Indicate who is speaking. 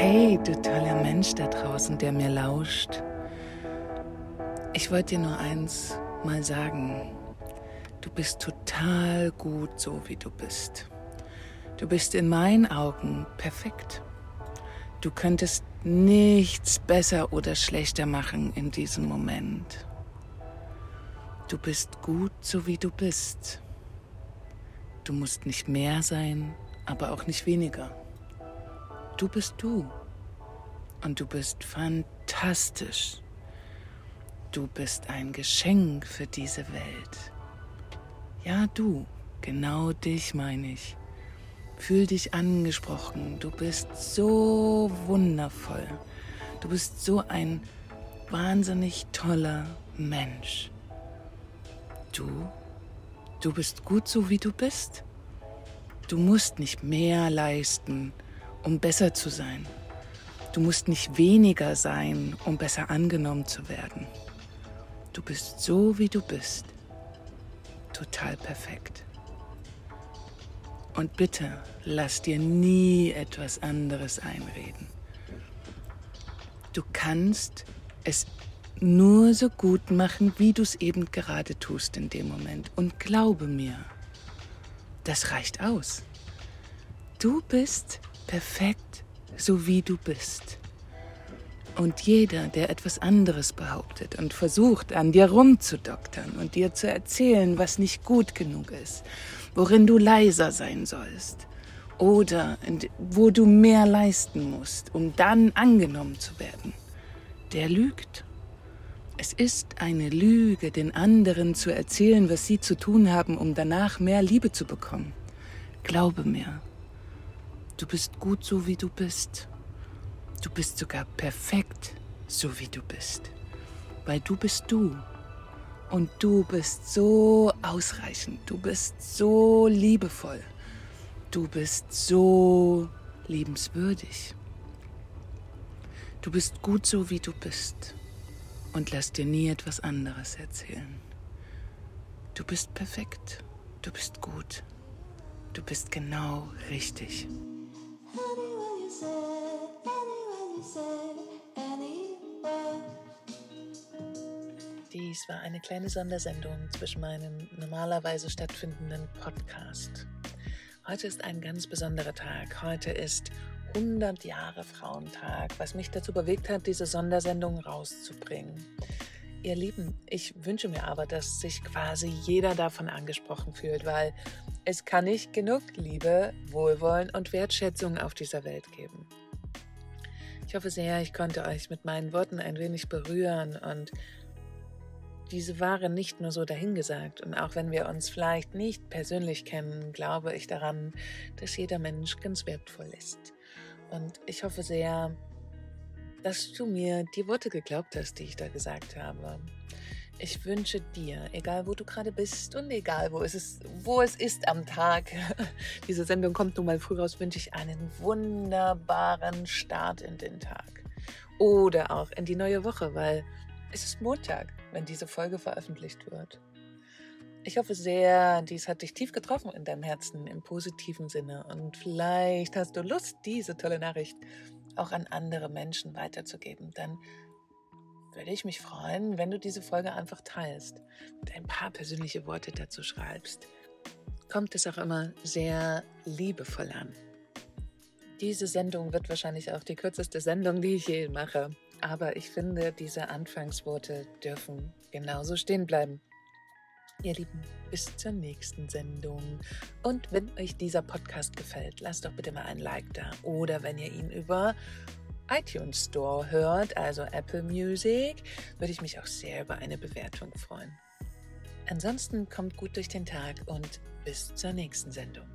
Speaker 1: Hey, du toller Mensch da draußen, der mir lauscht. Ich wollte dir nur eins mal sagen. Du bist total gut so, wie du bist. Du bist in meinen Augen perfekt. Du könntest nichts besser oder schlechter machen in diesem Moment. Du bist gut so, wie du bist. Du musst nicht mehr sein, aber auch nicht weniger. Du bist du. Und du bist fantastisch. Du bist ein Geschenk für diese Welt. Ja, du, genau dich meine ich. Fühl dich angesprochen. Du bist so wundervoll. Du bist so ein wahnsinnig toller Mensch. Du, du bist gut so, wie du bist. Du musst nicht mehr leisten, um besser zu sein. Du musst nicht weniger sein, um besser angenommen zu werden. Du bist so, wie du bist. Total perfekt. Und bitte lass dir nie etwas anderes einreden. Du kannst es nur so gut machen, wie du es eben gerade tust in dem Moment. Und glaube mir, das reicht aus. Du bist perfekt, so wie du bist. Und jeder, der etwas anderes behauptet und versucht, an dir rumzudoktern und dir zu erzählen, was nicht gut genug ist, worin du leiser sein sollst oder wo du mehr leisten musst, um dann angenommen zu werden, der lügt. Es ist eine Lüge, den anderen zu erzählen, was sie zu tun haben, um danach mehr Liebe zu bekommen. Glaube mir, du bist gut so, wie du bist. Du bist sogar perfekt, so wie du bist. Weil du bist du. Und du bist so ausreichend. Du bist so liebevoll. Du bist so liebenswürdig. Du bist gut so, wie du bist. Und lass dir nie etwas anderes erzählen. Du bist perfekt. Du bist gut. Du bist genau richtig. Dies war eine kleine Sondersendung zwischen meinem normalerweise stattfindenden Podcast. Heute ist ein ganz besonderer Tag. Heute ist 100 Jahre Frauentag, was mich dazu bewegt hat, diese Sondersendung rauszubringen. Ihr Lieben, ich wünsche mir aber, dass sich quasi jeder davon angesprochen fühlt, weil es kann nicht genug Liebe, Wohlwollen und Wertschätzung auf dieser Welt geben. Ich hoffe sehr, ich konnte euch mit meinen Worten ein wenig berühren und diese waren nicht nur so dahingesagt. Und auch wenn wir uns vielleicht nicht persönlich kennen, glaube ich daran, dass jeder Mensch ganz wertvoll ist. Und ich hoffe sehr, dass du mir die Worte geglaubt hast, die ich da gesagt habe. Ich wünsche dir, egal wo du gerade bist und egal wo es ist, wo es ist am Tag, diese Sendung kommt nun mal früh raus, wünsche ich einen wunderbaren Start in den Tag. Oder auch in die neue Woche, weil es ist Montag, wenn diese Folge veröffentlicht wird. Ich hoffe sehr, dies hat dich tief getroffen in deinem Herzen im positiven Sinne und vielleicht hast du Lust, diese tolle Nachricht auch an andere Menschen weiterzugeben. Dann würde ich mich freuen, wenn du diese Folge einfach teilst und ein paar persönliche Worte dazu schreibst. Kommt es auch immer sehr liebevoll an. Diese Sendung wird wahrscheinlich auch die kürzeste Sendung, die ich je mache. Aber ich finde, diese Anfangsworte dürfen genauso stehen bleiben. Ihr Lieben, bis zur nächsten Sendung. Und wenn euch dieser Podcast gefällt, lasst doch bitte mal ein Like da. Oder wenn ihr ihn über iTunes Store hört, also Apple Music, würde ich mich auch sehr über eine Bewertung freuen. Ansonsten kommt gut durch den Tag und bis zur nächsten Sendung.